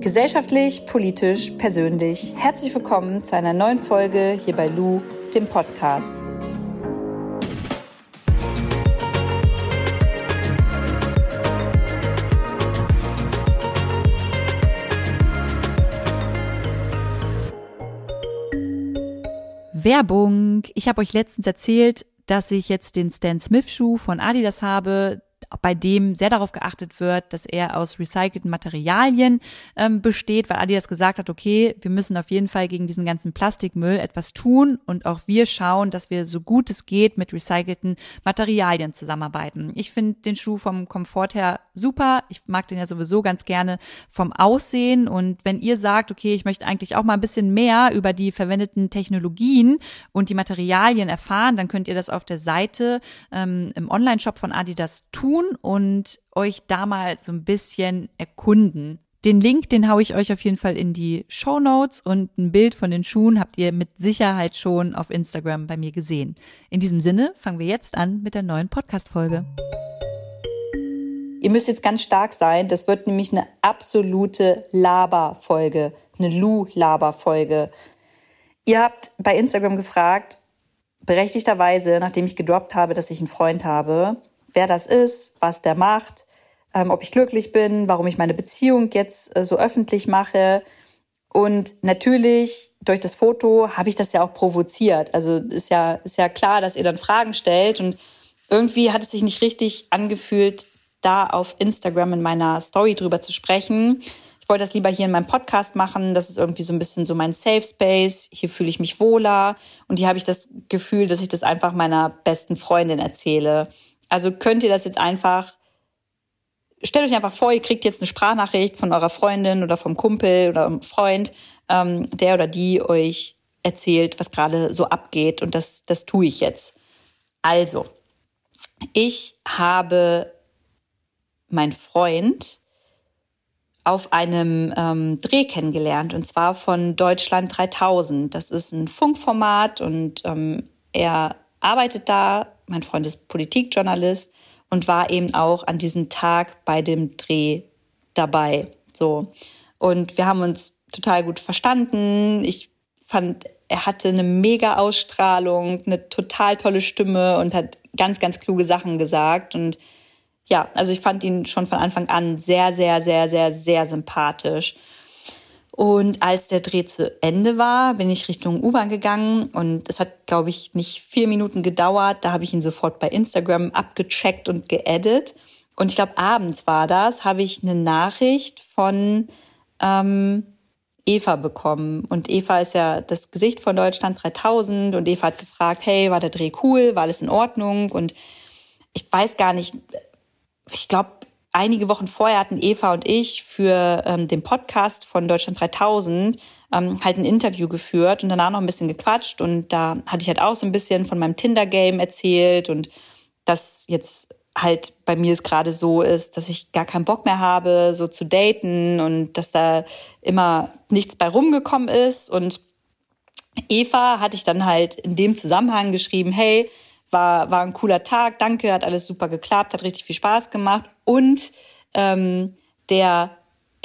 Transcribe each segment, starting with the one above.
Gesellschaftlich, politisch, persönlich. Herzlich willkommen zu einer neuen Folge hier bei Lou, dem Podcast. Werbung. Ich habe euch letztens erzählt, dass ich jetzt den Stan Smith Schuh von Adidas habe, bei dem sehr darauf geachtet wird, dass er aus recycelten Materialien ähm, besteht, weil Adidas gesagt hat, okay, wir müssen auf jeden Fall gegen diesen ganzen Plastikmüll etwas tun und auch wir schauen, dass wir so gut es geht mit recycelten Materialien zusammenarbeiten. Ich finde den Schuh vom Komfort her super. Ich mag den ja sowieso ganz gerne vom Aussehen und wenn ihr sagt, okay, ich möchte eigentlich auch mal ein bisschen mehr über die verwendeten Technologien und die Materialien erfahren, dann könnt ihr das auf der Seite ähm, im Online-Shop von Adidas tun und euch da mal so ein bisschen erkunden. Den Link, den haue ich euch auf jeden Fall in die Show Notes und ein Bild von den Schuhen habt ihr mit Sicherheit schon auf Instagram bei mir gesehen. In diesem Sinne fangen wir jetzt an mit der neuen Podcast-Folge. Ihr müsst jetzt ganz stark sein. Das wird nämlich eine absolute Laber-Folge, eine Lu-Laber-Folge. Ihr habt bei Instagram gefragt, berechtigterweise, nachdem ich gedroppt habe, dass ich einen Freund habe, wer das ist, was der macht, ähm, ob ich glücklich bin, warum ich meine Beziehung jetzt äh, so öffentlich mache. Und natürlich durch das Foto habe ich das ja auch provoziert. Also ist ja, ist ja klar, dass ihr dann Fragen stellt. Und irgendwie hat es sich nicht richtig angefühlt, da auf Instagram in meiner Story drüber zu sprechen. Ich wollte das lieber hier in meinem Podcast machen. Das ist irgendwie so ein bisschen so mein Safe Space. Hier fühle ich mich wohler. Und hier habe ich das Gefühl, dass ich das einfach meiner besten Freundin erzähle. Also könnt ihr das jetzt einfach, stellt euch einfach vor, ihr kriegt jetzt eine Sprachnachricht von eurer Freundin oder vom Kumpel oder einem Freund, ähm, der oder die euch erzählt, was gerade so abgeht. Und das, das tue ich jetzt. Also, ich habe mein Freund auf einem ähm, Dreh kennengelernt und zwar von Deutschland 3000. Das ist ein Funkformat und ähm, er arbeitet da mein Freund ist Politikjournalist und war eben auch an diesem Tag bei dem Dreh dabei. So. Und wir haben uns total gut verstanden. Ich fand, er hatte eine mega Ausstrahlung, eine total tolle Stimme und hat ganz, ganz kluge Sachen gesagt. Und ja, also ich fand ihn schon von Anfang an sehr, sehr, sehr, sehr, sehr sympathisch. Und als der Dreh zu Ende war, bin ich Richtung U-Bahn gegangen und es hat, glaube ich, nicht vier Minuten gedauert. Da habe ich ihn sofort bei Instagram abgecheckt und geedit. Und ich glaube, abends war das, habe ich eine Nachricht von ähm, Eva bekommen. Und Eva ist ja das Gesicht von Deutschland 3000 und Eva hat gefragt, hey, war der Dreh cool, war alles in Ordnung? Und ich weiß gar nicht, ich glaube, einige Wochen vorher hatten Eva und ich für ähm, den Podcast von Deutschland 3000 ähm, halt ein Interview geführt und danach noch ein bisschen gequatscht. Und da hatte ich halt auch so ein bisschen von meinem Tinder-Game erzählt und dass jetzt halt bei mir es gerade so ist, dass ich gar keinen Bock mehr habe, so zu daten und dass da immer nichts bei rumgekommen ist. Und Eva hatte ich dann halt in dem Zusammenhang geschrieben, hey, war, war ein cooler Tag, danke, hat alles super geklappt, hat richtig viel Spaß gemacht. Und ähm, der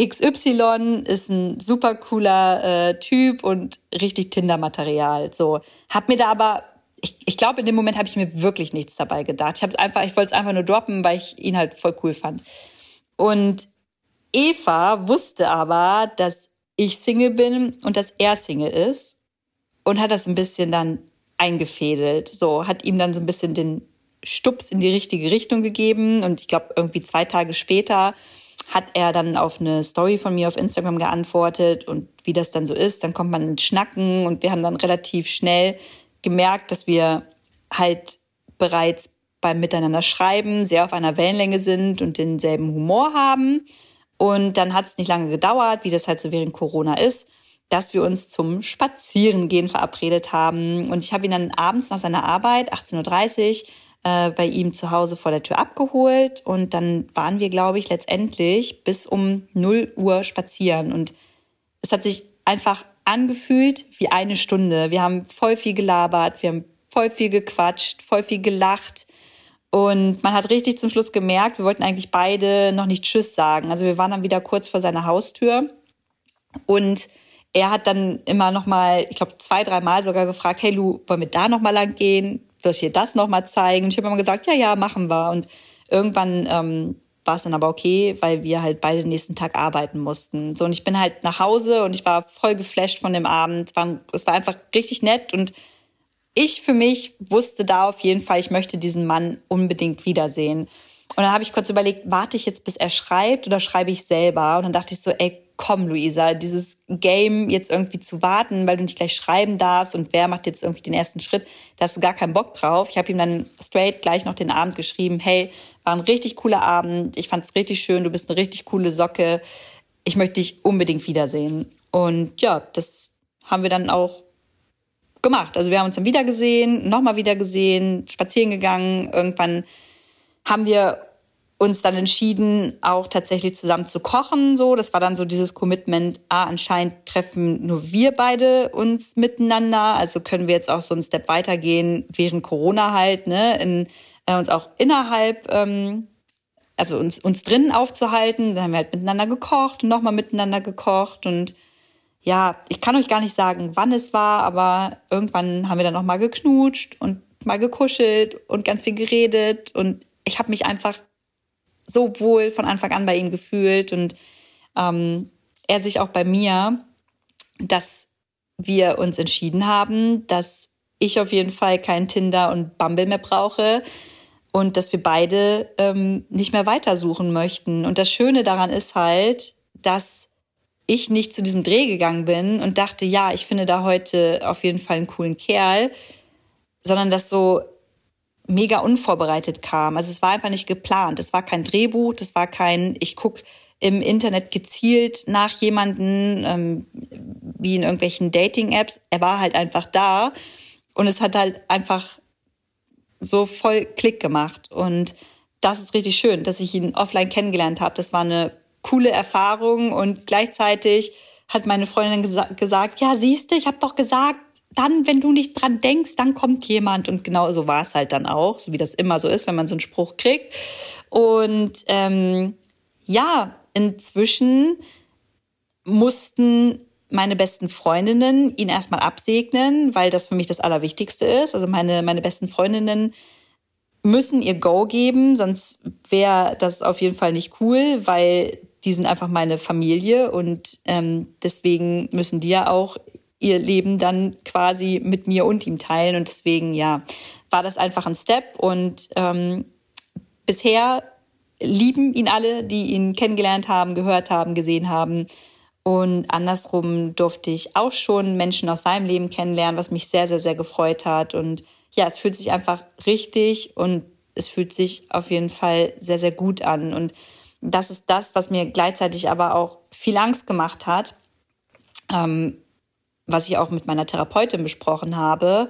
XY ist ein super cooler äh, Typ und richtig Tinder-Material. So, hab mir da aber, ich, ich glaube, in dem Moment habe ich mir wirklich nichts dabei gedacht. Ich habe einfach, ich wollte es einfach nur droppen, weil ich ihn halt voll cool fand. Und Eva wusste aber, dass ich Single bin und dass er Single ist und hat das ein bisschen dann eingefädelt. So, hat ihm dann so ein bisschen den Stups in die richtige Richtung gegeben. Und ich glaube, irgendwie zwei Tage später hat er dann auf eine Story von mir auf Instagram geantwortet und wie das dann so ist, dann kommt man ins Schnacken und wir haben dann relativ schnell gemerkt, dass wir halt bereits beim Miteinander schreiben sehr auf einer Wellenlänge sind und denselben Humor haben. Und dann hat es nicht lange gedauert, wie das halt so während Corona ist dass wir uns zum Spazierengehen verabredet haben. Und ich habe ihn dann abends nach seiner Arbeit, 18.30 Uhr, äh, bei ihm zu Hause vor der Tür abgeholt. Und dann waren wir, glaube ich, letztendlich bis um 0 Uhr spazieren. Und es hat sich einfach angefühlt wie eine Stunde. Wir haben voll viel gelabert, wir haben voll viel gequatscht, voll viel gelacht. Und man hat richtig zum Schluss gemerkt, wir wollten eigentlich beide noch nicht Tschüss sagen. Also wir waren dann wieder kurz vor seiner Haustür Und er hat dann immer noch mal, ich glaube zwei, dreimal sogar gefragt, hey Lu, wollen wir da noch mal lang gehen? Soll ich dir das noch mal zeigen? Und ich habe immer gesagt, ja, ja, machen wir. Und irgendwann ähm, war es dann aber okay, weil wir halt beide den nächsten Tag arbeiten mussten. So und ich bin halt nach Hause und ich war voll geflasht von dem Abend. Es war, es war einfach richtig nett und ich für mich wusste da auf jeden Fall, ich möchte diesen Mann unbedingt wiedersehen. Und dann habe ich kurz überlegt, warte ich jetzt, bis er schreibt oder schreibe ich selber? Und dann dachte ich so, ey, komm, Luisa, dieses Game jetzt irgendwie zu warten, weil du nicht gleich schreiben darfst und wer macht jetzt irgendwie den ersten Schritt, da hast du gar keinen Bock drauf. Ich habe ihm dann straight gleich noch den Abend geschrieben, hey, war ein richtig cooler Abend, ich fand es richtig schön, du bist eine richtig coole Socke, ich möchte dich unbedingt wiedersehen. Und ja, das haben wir dann auch gemacht. Also wir haben uns dann wieder gesehen, nochmal wieder gesehen, spazieren gegangen, irgendwann haben wir uns dann entschieden, auch tatsächlich zusammen zu kochen. So, das war dann so dieses Commitment. Ah, anscheinend treffen nur wir beide uns miteinander. Also können wir jetzt auch so einen Step weitergehen während Corona halt, ne, in, äh, uns auch innerhalb, ähm, also uns uns drinnen aufzuhalten. Dann haben wir halt miteinander gekocht und nochmal miteinander gekocht und ja, ich kann euch gar nicht sagen, wann es war, aber irgendwann haben wir dann noch mal geknutscht und mal gekuschelt und ganz viel geredet und ich habe mich einfach so wohl von Anfang an bei ihm gefühlt und ähm, er sich auch bei mir, dass wir uns entschieden haben, dass ich auf jeden Fall kein Tinder und Bumble mehr brauche und dass wir beide ähm, nicht mehr weitersuchen möchten. Und das Schöne daran ist halt, dass ich nicht zu diesem Dreh gegangen bin und dachte, ja, ich finde da heute auf jeden Fall einen coolen Kerl, sondern dass so mega unvorbereitet kam. Also es war einfach nicht geplant. Es war kein Drehbuch, das war kein, ich guck im Internet gezielt nach jemanden, ähm, wie in irgendwelchen Dating-Apps. Er war halt einfach da und es hat halt einfach so voll Klick gemacht. Und das ist richtig schön, dass ich ihn offline kennengelernt habe. Das war eine coole Erfahrung und gleichzeitig hat meine Freundin gesa gesagt, ja, siehst du, ich habe doch gesagt, dann, wenn du nicht dran denkst, dann kommt jemand. Und genau so war es halt dann auch, so wie das immer so ist, wenn man so einen Spruch kriegt. Und ähm, ja, inzwischen mussten meine besten Freundinnen ihn erstmal absegnen, weil das für mich das Allerwichtigste ist. Also meine, meine besten Freundinnen müssen ihr Go geben, sonst wäre das auf jeden Fall nicht cool, weil die sind einfach meine Familie und ähm, deswegen müssen die ja auch ihr Leben dann quasi mit mir und ihm teilen. Und deswegen, ja, war das einfach ein Step. Und ähm, bisher lieben ihn alle, die ihn kennengelernt haben, gehört haben, gesehen haben. Und andersrum durfte ich auch schon Menschen aus seinem Leben kennenlernen, was mich sehr, sehr, sehr gefreut hat. Und ja, es fühlt sich einfach richtig und es fühlt sich auf jeden Fall sehr, sehr gut an. Und das ist das, was mir gleichzeitig aber auch viel Angst gemacht hat. Ähm, was ich auch mit meiner Therapeutin besprochen habe,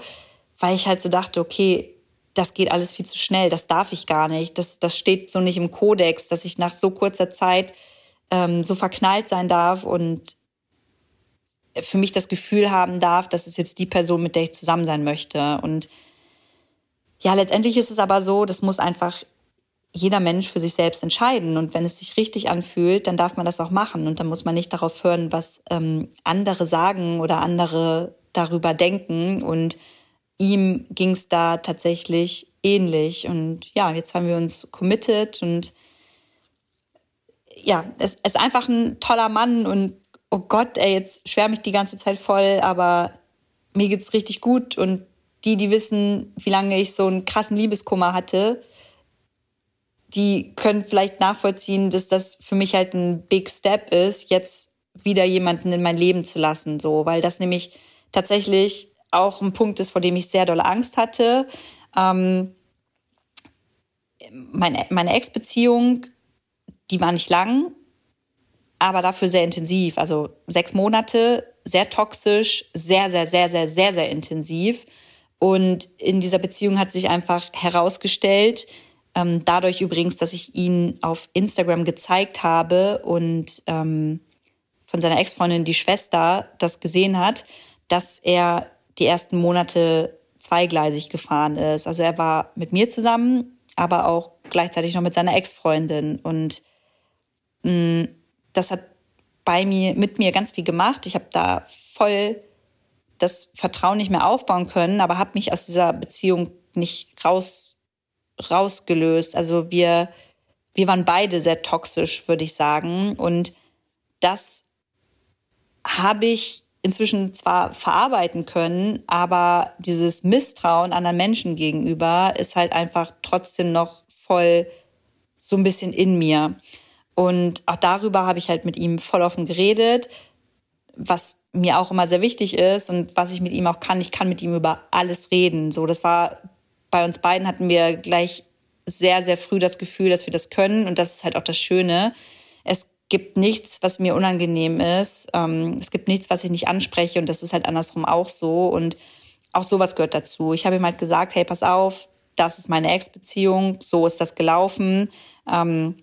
weil ich halt so dachte, okay, das geht alles viel zu schnell, das darf ich gar nicht, das, das steht so nicht im Kodex, dass ich nach so kurzer Zeit ähm, so verknallt sein darf und für mich das Gefühl haben darf, dass es jetzt die Person, mit der ich zusammen sein möchte. Und ja, letztendlich ist es aber so, das muss einfach jeder Mensch für sich selbst entscheiden. Und wenn es sich richtig anfühlt, dann darf man das auch machen. Und dann muss man nicht darauf hören, was ähm, andere sagen oder andere darüber denken. Und ihm ging es da tatsächlich ähnlich. Und ja, jetzt haben wir uns committed und ja, es ist einfach ein toller Mann und oh Gott, ey, jetzt schwärme ich die ganze Zeit voll, aber mir geht's richtig gut und die, die wissen, wie lange ich so einen krassen Liebeskummer hatte, die können vielleicht nachvollziehen, dass das für mich halt ein Big Step ist, jetzt wieder jemanden in mein Leben zu lassen, so, weil das nämlich tatsächlich auch ein Punkt ist, vor dem ich sehr doll Angst hatte. Ähm, meine meine Ex-Beziehung, die war nicht lang, aber dafür sehr intensiv. Also sechs Monate, sehr toxisch, sehr, sehr, sehr, sehr, sehr, sehr intensiv. Und in dieser Beziehung hat sich einfach herausgestellt, ähm, dadurch übrigens, dass ich ihn auf Instagram gezeigt habe und ähm, von seiner Ex-Freundin, die Schwester, das gesehen hat, dass er die ersten Monate zweigleisig gefahren ist. Also er war mit mir zusammen, aber auch gleichzeitig noch mit seiner Ex-Freundin. Und mh, mm, das hat bei mir, mit mir ganz viel gemacht. Ich habe da voll das Vertrauen nicht mehr aufbauen können, aber habe mich aus dieser Beziehung nicht raus, rausgelöst. Also wir, wir waren beide sehr toxisch, würde ich sagen. Und das habe ich inzwischen zwar verarbeiten können, aber dieses Misstrauen anderen Menschen gegenüber ist halt einfach trotzdem noch voll so ein bisschen in mir. Und auch darüber habe ich halt mit ihm voll offen geredet, was mir auch immer sehr wichtig ist und was ich mit ihm auch kann. Ich kann mit ihm über alles reden. So, das war bei uns beiden hatten wir gleich sehr, sehr früh das Gefühl, dass wir das können. Und das ist halt auch das Schöne. Es gibt nichts, was mir unangenehm ist. Ähm, es gibt nichts, was ich nicht anspreche. Und das ist halt andersrum auch so. Und auch sowas gehört dazu. Ich habe ihm halt gesagt, hey, pass auf, das ist meine Ex-Beziehung, so ist das gelaufen. Ähm,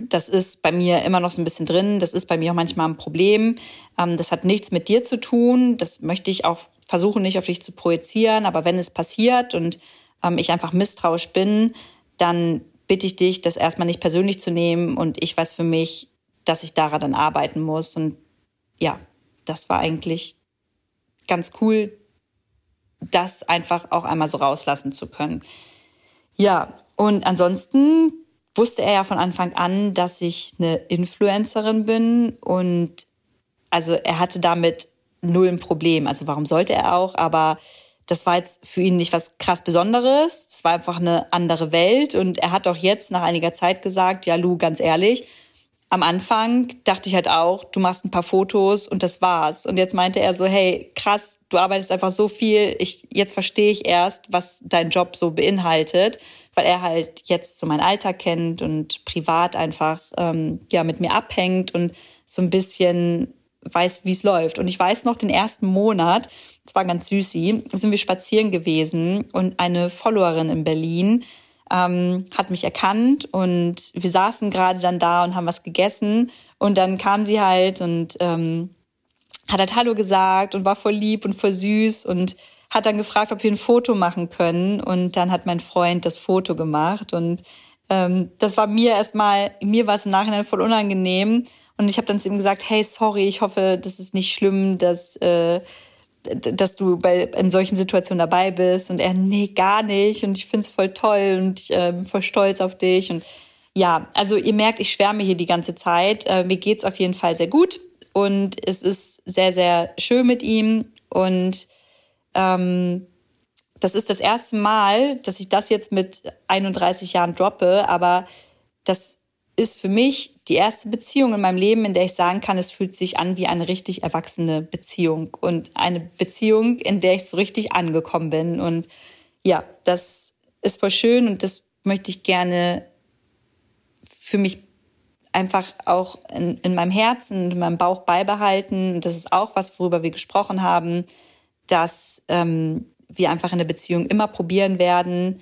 das ist bei mir immer noch so ein bisschen drin. Das ist bei mir auch manchmal ein Problem. Ähm, das hat nichts mit dir zu tun. Das möchte ich auch versuchen, nicht auf dich zu projizieren. Aber wenn es passiert und ähm, ich einfach misstrauisch bin, dann bitte ich dich, das erstmal nicht persönlich zu nehmen. Und ich weiß für mich, dass ich daran dann arbeiten muss. Und ja, das war eigentlich ganz cool, das einfach auch einmal so rauslassen zu können. Ja, und ansonsten wusste er ja von Anfang an, dass ich eine Influencerin bin und also er hatte damit null ein Problem. Also warum sollte er auch? Aber das war jetzt für ihn nicht was krass Besonderes. Es war einfach eine andere Welt und er hat auch jetzt nach einiger Zeit gesagt, ja Lu, ganz ehrlich, am Anfang dachte ich halt auch, du machst ein paar Fotos und das war's. Und jetzt meinte er so, hey, krass, du arbeitest einfach so viel. Ich, jetzt verstehe ich erst, was dein Job so beinhaltet, weil er halt jetzt so mein Alter kennt und privat einfach ähm, ja mit mir abhängt und so ein bisschen weiß, wie es läuft. Und ich weiß noch, den ersten Monat, es war ganz süßi, sind wir spazieren gewesen und eine Followerin in Berlin ähm, hat mich erkannt und wir saßen gerade dann da und haben was gegessen. Und dann kam sie halt und ähm, hat halt Hallo gesagt und war voll lieb und voll süß und hat dann gefragt, ob wir ein Foto machen können. Und dann hat mein Freund das Foto gemacht. Und ähm, das war mir erstmal, mir war es im Nachhinein voll unangenehm und ich habe dann zu ihm gesagt, hey, sorry, ich hoffe, das ist nicht schlimm, dass äh, dass du bei in solchen Situationen dabei bist. Und er nee gar nicht. Und ich find's voll toll und ich äh, bin voll stolz auf dich. Und ja also ihr merkt ich schwärme hier die ganze Zeit. Äh, mir geht's auf jeden Fall sehr gut. Und es ist sehr sehr schön mit ihm. Und ähm, das ist das erste Mal dass ich das jetzt mit 31 Jahren droppe. Aber das ist für mich die erste Beziehung in meinem Leben, in der ich sagen kann, es fühlt sich an wie eine richtig erwachsene Beziehung und eine Beziehung, in der ich so richtig angekommen bin. Und ja, das ist voll schön und das möchte ich gerne für mich einfach auch in, in meinem Herzen, in meinem Bauch beibehalten. Und das ist auch was, worüber wir gesprochen haben, dass ähm, wir einfach in der Beziehung immer probieren werden,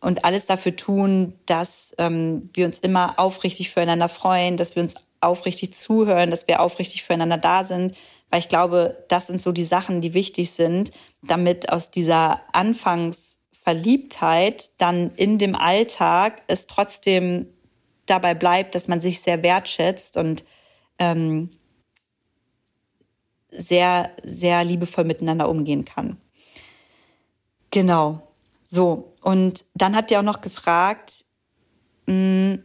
und alles dafür tun, dass ähm, wir uns immer aufrichtig füreinander freuen, dass wir uns aufrichtig zuhören, dass wir aufrichtig füreinander da sind, weil ich glaube, das sind so die Sachen, die wichtig sind, damit aus dieser Anfangsverliebtheit dann in dem Alltag es trotzdem dabei bleibt, dass man sich sehr wertschätzt und ähm, sehr, sehr liebevoll miteinander umgehen kann. Genau. So, und dann hat die auch noch gefragt, mh, hm,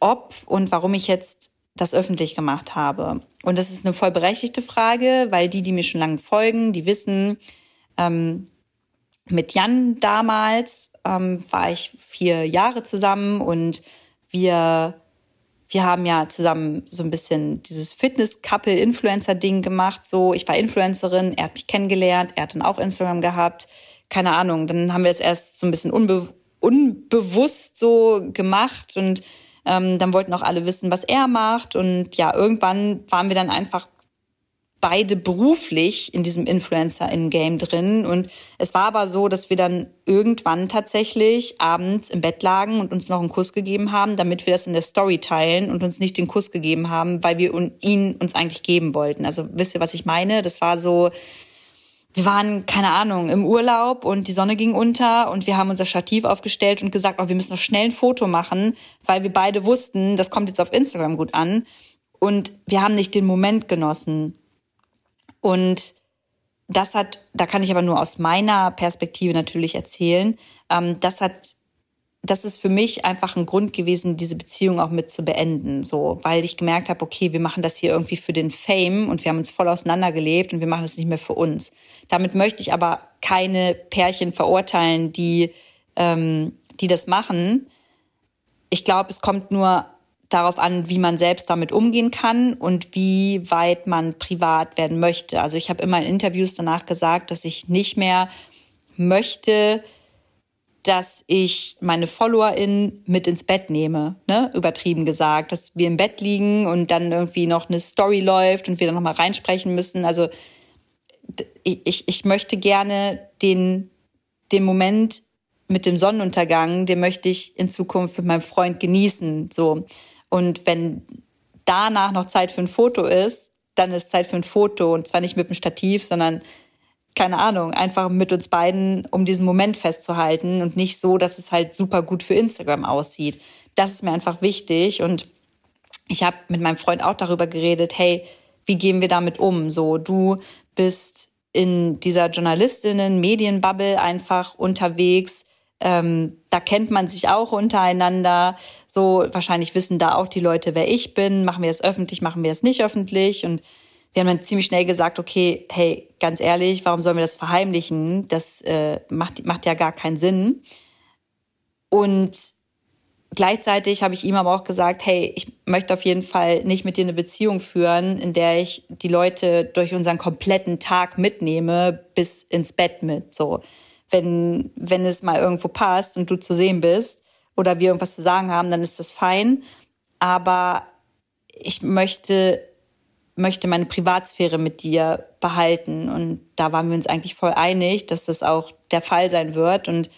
ob und warum ich jetzt das öffentlich gemacht habe. Und das ist eine voll berechtigte Frage, weil die, die mir schon lange folgen, die wissen, ähm, mit Jan damals ähm, war ich vier Jahre zusammen und wir wir haben ja zusammen so ein bisschen dieses Fitness-Couple-Influencer-Ding gemacht. So, ich war Influencerin, er hat mich kennengelernt, er hat dann auch Instagram gehabt. Keine Ahnung. Dann haben wir es erst so ein bisschen unbe unbewusst so gemacht und ähm, dann wollten auch alle wissen, was er macht. Und ja, irgendwann waren wir dann einfach beide beruflich in diesem Influencer-in-Game drin. Und es war aber so, dass wir dann irgendwann tatsächlich abends im Bett lagen und uns noch einen Kuss gegeben haben, damit wir das in der Story teilen und uns nicht den Kuss gegeben haben, weil wir ihn uns eigentlich geben wollten. Also wisst ihr, was ich meine? Das war so, wir waren, keine Ahnung, im Urlaub und die Sonne ging unter und wir haben unser Stativ aufgestellt und gesagt, oh, wir müssen noch schnell ein Foto machen, weil wir beide wussten, das kommt jetzt auf Instagram gut an. Und wir haben nicht den Moment genossen. Und das hat, da kann ich aber nur aus meiner Perspektive natürlich erzählen, ähm, das hat das ist für mich einfach ein Grund gewesen, diese Beziehung auch mit zu beenden, so, weil ich gemerkt habe, okay, wir machen das hier irgendwie für den Fame und wir haben uns voll auseinandergelebt und wir machen das nicht mehr für uns. Damit möchte ich aber keine Pärchen verurteilen, die ähm, die das machen. Ich glaube, es kommt nur darauf an, wie man selbst damit umgehen kann und wie weit man privat werden möchte. Also ich habe immer in Interviews danach gesagt, dass ich nicht mehr möchte, dass ich meine FollowerInnen mit ins Bett nehme, ne? übertrieben gesagt, dass wir im Bett liegen und dann irgendwie noch eine Story läuft und wir dann nochmal reinsprechen müssen. Also ich, ich möchte gerne den, den Moment mit dem Sonnenuntergang, den möchte ich in Zukunft mit meinem Freund genießen. So. Und wenn danach noch Zeit für ein Foto ist, dann ist Zeit für ein Foto und zwar nicht mit dem Stativ, sondern keine Ahnung, einfach mit uns beiden, um diesen Moment festzuhalten und nicht so, dass es halt super gut für Instagram aussieht. Das ist mir einfach wichtig und ich habe mit meinem Freund auch darüber geredet, hey, wie gehen wir damit um? So, du bist in dieser Journalistinnen, Medienbubble einfach unterwegs. Ähm, da kennt man sich auch untereinander. So, wahrscheinlich wissen da auch die Leute, wer ich bin. Machen wir das öffentlich, machen wir das nicht öffentlich? Und wir haben dann ziemlich schnell gesagt, okay, hey, ganz ehrlich, warum sollen wir das verheimlichen? Das äh, macht, macht ja gar keinen Sinn. Und gleichzeitig habe ich ihm aber auch gesagt, hey, ich möchte auf jeden Fall nicht mit dir eine Beziehung führen, in der ich die Leute durch unseren kompletten Tag mitnehme bis ins Bett mit. So, wenn wenn es mal irgendwo passt und du zu sehen bist oder wir irgendwas zu sagen haben, dann ist das fein. Aber ich möchte möchte meine Privatsphäre mit dir behalten. Und da waren wir uns eigentlich voll einig, dass das auch der Fall sein wird. Und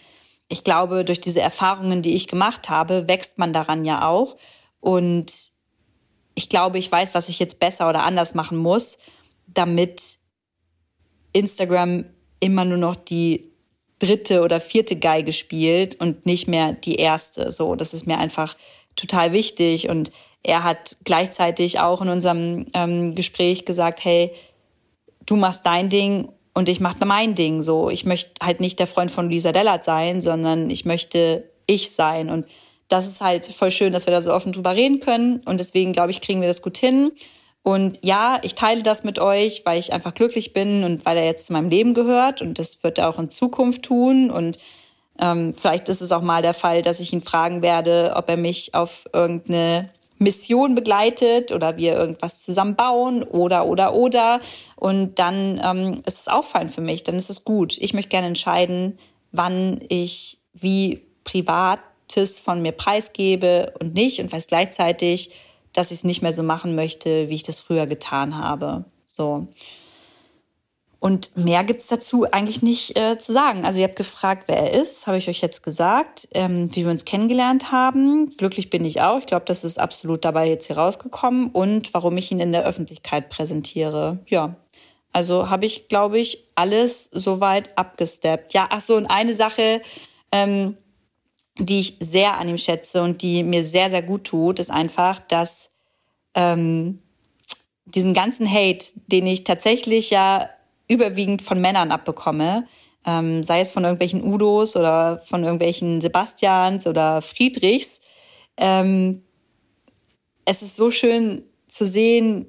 ich glaube, durch diese Erfahrungen, die ich gemacht habe, wächst man daran ja auch. Und ich glaube, ich weiß, was ich jetzt besser oder anders machen muss, damit Instagram immer nur noch die dritte oder vierte Geige spielt und nicht mehr die erste. So, das ist mir einfach total wichtig. Und er hat gleichzeitig auch in unserem ähm, Gespräch gesagt, hey, du machst dein Ding und ich mache mein Ding. So, ich möchte halt nicht der Freund von Lisa Dellert sein, sondern ich möchte ich sein. Und das ist halt voll schön, dass wir da so offen drüber reden können. Und deswegen glaube ich, kriegen wir das gut hin. Und ja, ich teile das mit euch, weil ich einfach glücklich bin und weil er jetzt zu meinem Leben gehört. Und das wird er auch in Zukunft tun. Und ähm, vielleicht ist es auch mal der Fall, dass ich ihn fragen werde, ob er mich auf irgendeine Mission begleitet oder wir irgendwas zusammen bauen oder oder oder und dann ähm, ist es auch fein für mich, dann ist es gut. Ich möchte gerne entscheiden, wann ich wie privates von mir preisgebe und nicht und weiß gleichzeitig, dass ich es nicht mehr so machen möchte, wie ich das früher getan habe. So. Und mehr gibt's dazu eigentlich nicht äh, zu sagen. Also ihr habt gefragt, wer er ist, habe ich euch jetzt gesagt, ähm, wie wir uns kennengelernt haben. Glücklich bin ich auch. Ich glaube, das ist absolut dabei jetzt hier rausgekommen und warum ich ihn in der Öffentlichkeit präsentiere. Ja, also habe ich, glaube ich, alles soweit abgesteppt. Ja, ach so, und eine Sache, ähm, die ich sehr an ihm schätze und die mir sehr, sehr gut tut, ist einfach, dass ähm, diesen ganzen Hate, den ich tatsächlich ja überwiegend von Männern abbekomme, ähm, sei es von irgendwelchen Udos oder von irgendwelchen Sebastians oder Friedrichs. Ähm, es ist so schön zu sehen,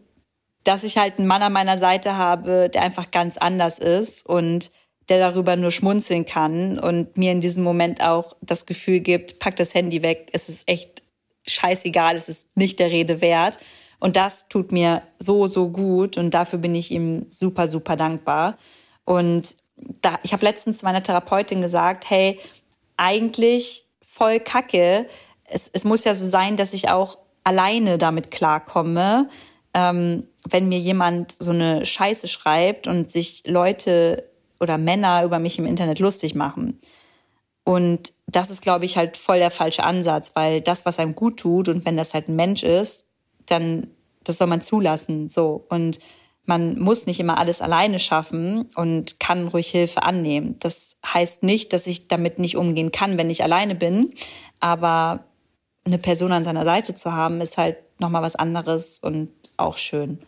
dass ich halt einen Mann an meiner Seite habe, der einfach ganz anders ist und der darüber nur schmunzeln kann und mir in diesem Moment auch das Gefühl gibt, pack das Handy weg, es ist echt scheißegal, es ist nicht der Rede wert. Und das tut mir so, so gut und dafür bin ich ihm super, super dankbar. Und da, ich habe letztens meiner Therapeutin gesagt, hey, eigentlich voll kacke. Es, es muss ja so sein, dass ich auch alleine damit klarkomme, ähm, wenn mir jemand so eine Scheiße schreibt und sich Leute oder Männer über mich im Internet lustig machen. Und das ist, glaube ich, halt voll der falsche Ansatz, weil das, was einem gut tut und wenn das halt ein Mensch ist, dann das soll man zulassen. So. Und man muss nicht immer alles alleine schaffen und kann ruhig Hilfe annehmen. Das heißt nicht, dass ich damit nicht umgehen kann, wenn ich alleine bin, aber eine Person an seiner Seite zu haben, ist halt nochmal was anderes und auch schön.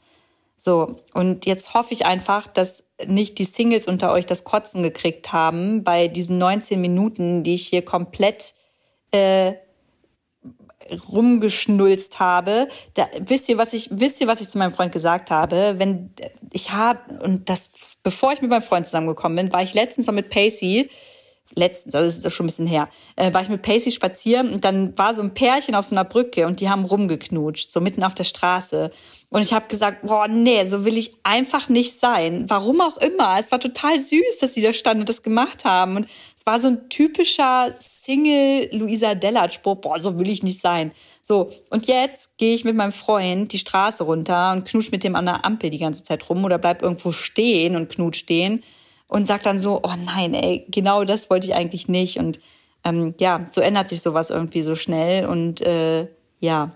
So, und jetzt hoffe ich einfach, dass nicht die Singles unter euch das Kotzen gekriegt haben bei diesen 19 Minuten, die ich hier komplett äh, rumgeschnulzt habe. Da, wisst ihr, was ich wisst ihr, was ich zu meinem Freund gesagt habe? Wenn ich habe und das bevor ich mit meinem Freund zusammengekommen bin, war ich letztens noch mit Pacey letztens, also das ist schon ein bisschen her, äh, war ich mit Pacey spazieren und dann war so ein Pärchen auf so einer Brücke und die haben rumgeknutscht, so mitten auf der Straße. Und ich habe gesagt, boah, nee, so will ich einfach nicht sein. Warum auch immer. Es war total süß, dass sie da standen und das gemacht haben. Und es war so ein typischer Single Luisa Dellert-Spruch, boah, so will ich nicht sein. So, und jetzt gehe ich mit meinem Freund die Straße runter und knutscht mit dem an der Ampel die ganze Zeit rum oder bleib irgendwo stehen und knutscht stehen und sagt dann so, oh nein, ey, genau das wollte ich eigentlich nicht. Und ähm, ja, so ändert sich sowas irgendwie so schnell. Und äh, ja,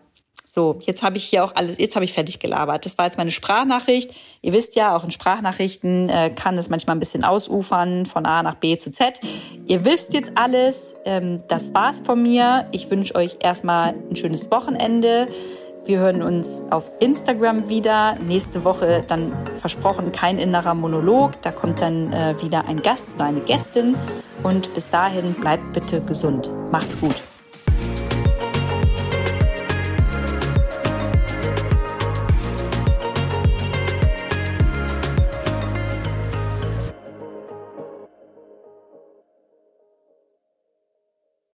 so, jetzt habe ich hier auch alles, jetzt habe ich fertig gelabert. Das war jetzt meine Sprachnachricht. Ihr wisst ja, auch in Sprachnachrichten äh, kann es manchmal ein bisschen ausufern von A nach B zu Z. Ihr wisst jetzt alles. Ähm, das war's von mir. Ich wünsche euch erstmal ein schönes Wochenende. Wir hören uns auf Instagram wieder. Nächste Woche dann versprochen kein innerer Monolog. Da kommt dann äh, wieder ein Gast oder eine Gästin. Und bis dahin bleibt bitte gesund. Macht's gut.